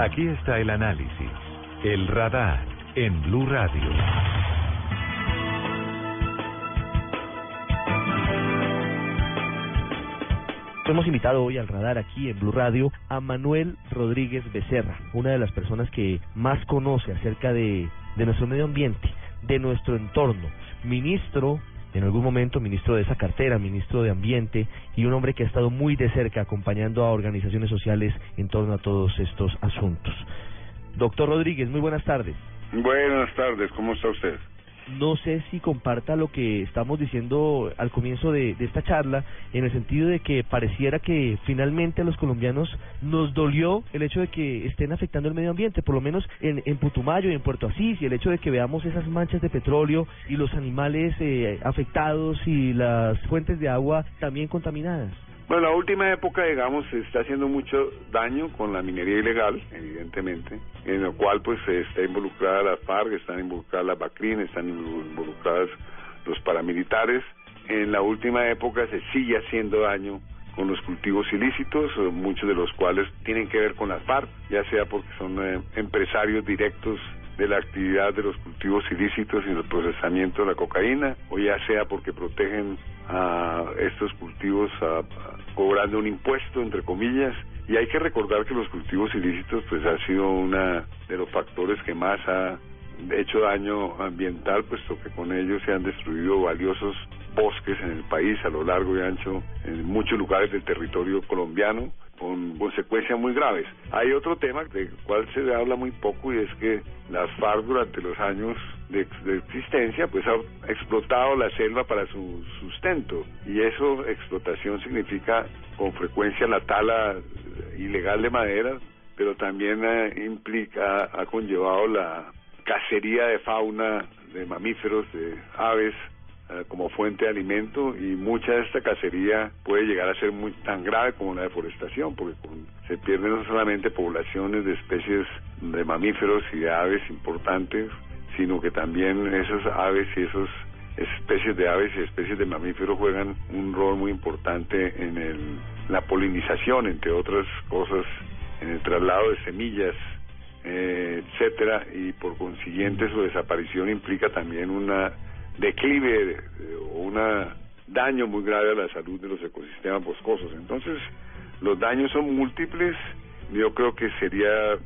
Aquí está el análisis, el radar en Blue Radio. Hemos invitado hoy al radar aquí en Blue Radio a Manuel Rodríguez Becerra, una de las personas que más conoce acerca de, de nuestro medio ambiente, de nuestro entorno. Ministro, en algún momento ministro de esa cartera, ministro de Ambiente, y un hombre que ha estado muy de cerca acompañando a organizaciones sociales en torno a todos estos asuntos. Doctor Rodríguez, muy buenas tardes. Buenas tardes, ¿cómo está usted? No sé si comparta lo que estamos diciendo al comienzo de, esta charla, en el sentido de que pareciera que finalmente a los colombianos nos dolió el hecho de que estén afectando el medio ambiente, por lo menos en, en Putumayo y en Puerto Asís, y el hecho de que veamos esas manchas de petróleo y los animales eh, afectados y las fuentes de agua también contaminadas. Bueno, la última época, digamos, se está haciendo mucho daño con la minería ilegal, evidentemente, en lo cual pues está involucrada la FARC, están involucradas las BACRIN, están involucradas los paramilitares. En la última época se sigue haciendo daño con los cultivos ilícitos, muchos de los cuales tienen que ver con las FARC, ya sea porque son eh, empresarios directos de la actividad de los cultivos ilícitos y el procesamiento de la cocaína, o ya sea porque protegen a estos cultivos a, cobrando un impuesto, entre comillas, y hay que recordar que los cultivos ilícitos pues ha sido una de los factores que más ha hecho daño ambiental, puesto que con ellos se han destruido valiosos bosques en el país a lo largo y ancho en muchos lugares del territorio colombiano con consecuencias muy graves. Hay otro tema del cual se habla muy poco y es que las FARC durante los años de, existencia pues ha explotado la selva para su sustento y eso explotación significa con frecuencia la tala ilegal de madera pero también eh, implica ha conllevado la cacería de fauna de mamíferos de aves como fuente de alimento y mucha de esta cacería puede llegar a ser muy tan grave como la deforestación porque se pierden no solamente poblaciones de especies de mamíferos y de aves importantes sino que también esas aves y esas especies de aves y especies de mamíferos juegan un rol muy importante en el, la polinización, entre otras cosas, en el traslado de semillas, eh, etcétera, y por consiguiente su desaparición implica también una declive o un daño muy grave a la salud de los ecosistemas boscosos. Entonces, los daños son múltiples. Yo creo que sería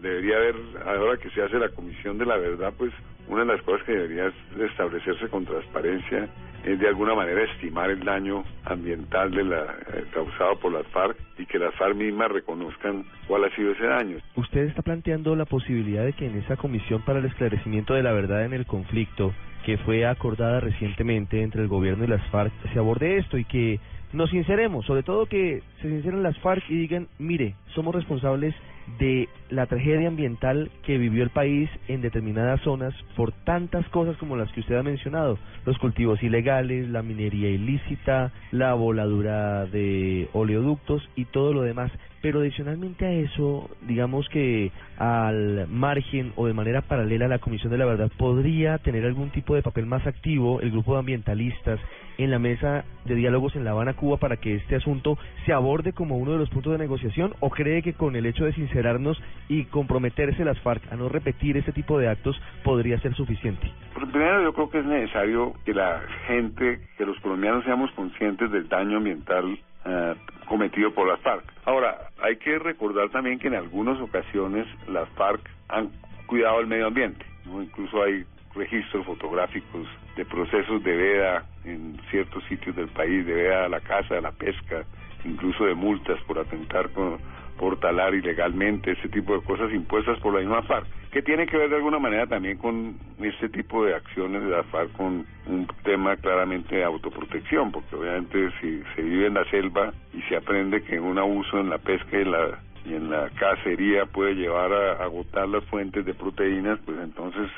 debería haber, ahora que se hace la Comisión de la Verdad, pues una de las cosas que debería establecerse con transparencia es de alguna manera estimar el daño ambiental de la, eh, causado por las FARC y que las FARC mismas reconozcan cuál ha sido ese daño. Usted está planteando la posibilidad de que en esa Comisión para el Esclarecimiento de la Verdad en el Conflicto, que fue acordada recientemente entre el gobierno y las FARC, se aborde esto y que nos sinceremos, sobre todo que se sinceren las FARC y digan, mire, somos responsables de la tragedia ambiental que vivió el país en determinadas zonas por tantas cosas como las que usted ha mencionado, los cultivos ilegales, la minería ilícita, la voladura de oleoductos y todo lo demás. Pero adicionalmente a eso, digamos que al margen o de manera paralela a la Comisión de la Verdad podría tener algún tipo de papel más activo el grupo de ambientalistas en la mesa de diálogos en La Habana, Cuba, para que este asunto se aborde como uno de los puntos de negociación o cree que con el hecho de sincerarnos y comprometerse las FARC a no repetir este tipo de actos podría ser suficiente? Primero yo creo que es necesario que la gente, que los colombianos seamos conscientes del daño ambiental uh, cometido por las FARC. Ahora, hay que recordar también que en algunas ocasiones las FARC han cuidado el medio ambiente, ¿no? incluso hay registros fotográficos de procesos de veda en ciertos sitios del país, de veda a la caza, a la pesca, incluso de multas por atentar con, por talar ilegalmente, ese tipo de cosas impuestas por la misma FARC, que tiene que ver de alguna manera también con este tipo de acciones de la FARC, con un tema claramente de autoprotección, porque obviamente si se vive en la selva y se aprende que un abuso en la pesca y la y en la cacería puede llevar a agotar las fuentes de proteínas, pues entonces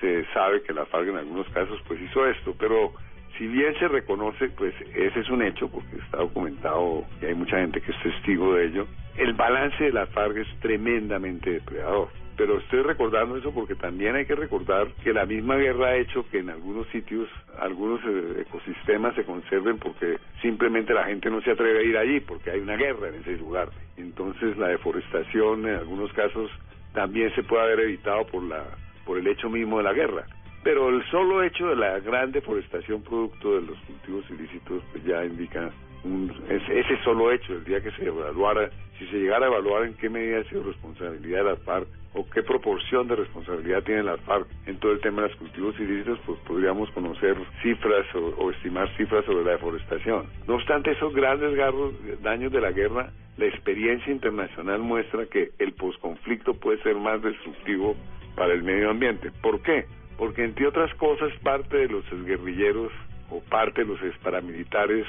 se sabe que la FARC en algunos casos pues hizo esto, pero si bien se reconoce, pues ese es un hecho, porque está documentado y hay mucha gente que es testigo de ello, el balance de la FARC es tremendamente depredador. Pero estoy recordando eso porque también hay que recordar que la misma guerra ha hecho que en algunos sitios algunos eh, ecosistemas se conserven porque simplemente la gente no se atreve a ir allí porque hay una guerra en ese lugar. Entonces la deforestación en algunos casos también se puede haber evitado por la por el hecho mismo de la guerra. Pero el solo hecho de la gran deforestación producto de los cultivos ilícitos pues ya indica un, ese solo hecho, el día que se evaluara, si se llegara a evaluar en qué medida ha sido responsabilidad de la FARC o qué proporción de responsabilidad tiene la FARC en todo el tema de los cultivos ilícitos, pues podríamos conocer cifras o, estimar cifras sobre la deforestación. No obstante esos grandes garros, daños de la guerra, la experiencia internacional muestra que el posconflicto puede ser más destructivo para el medio ambiente. ¿Por qué? Porque entre otras cosas parte de los guerrilleros o parte de los paramilitares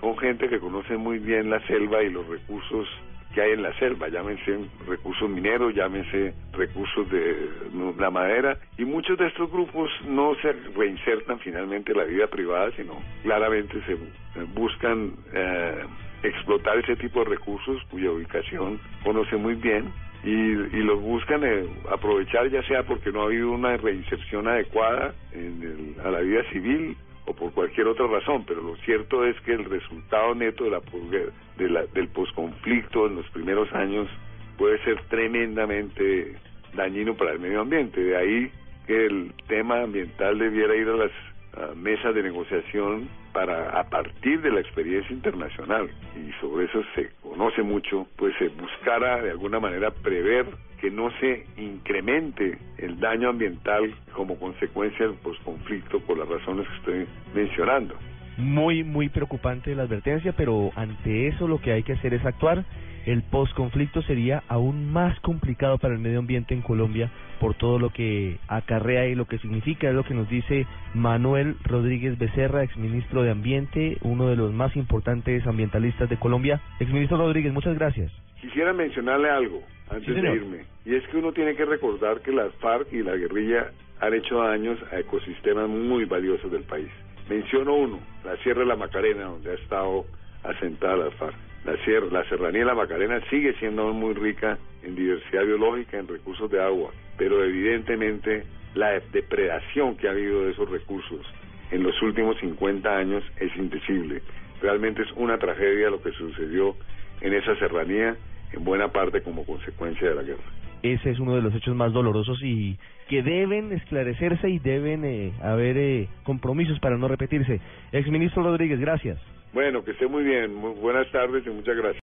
son gente que conoce muy bien la selva y los recursos que hay en la selva, llámense recursos mineros, llámense recursos de la madera, y muchos de estos grupos no se reinsertan finalmente en la vida privada, sino claramente se buscan eh, explotar ese tipo de recursos cuya ubicación conoce muy bien y, y los buscan eh, aprovechar ya sea porque no ha habido una reinserción adecuada en a la vida civil o por cualquier otra razón, pero lo cierto es que el resultado neto de la, de del posconflicto en los primeros años puede ser tremendamente dañino para el medio ambiente. De ahí que el tema ambiental debiera ir a las mesas de negociación para, a partir de la experiencia internacional, y sobre eso se conoce mucho, pues se buscara de alguna manera prever que no se incremente el daño ambiental como consecuencia del posconflicto por las razones que estoy mencionando. Muy, muy preocupante la advertencia, pero ante eso lo que hay que hacer es actuar. El posconflicto sería aún más complicado para el medio ambiente en Colombia por todo lo que acarrea y lo que significa, es lo que nos dice Manuel Rodríguez Becerra, exministro de Ambiente, uno de los más importantes ambientalistas de Colombia. Exministro Rodríguez, muchas gracias. Quisiera mencionarle algo antes de irme, y es que uno tiene que recordar que las FARC y la guerrilla han hecho daños a ecosistemas muy valiosos del país. Menciono uno, la Sierra de la Macarena, donde ha estado asentada la FARC. La, sierra, la serranía de la Macarena sigue siendo muy rica en diversidad biológica, en recursos de agua, pero evidentemente la depredación que ha habido de esos recursos en los últimos 50 años es indecible. Realmente es una tragedia lo que sucedió en esa serranía en buena parte como consecuencia de la guerra. Ese es uno de los hechos más dolorosos y que deben esclarecerse y deben eh, haber eh, compromisos para no repetirse. Exministro Rodríguez, gracias. Bueno, que esté muy bien. Buenas tardes y muchas gracias.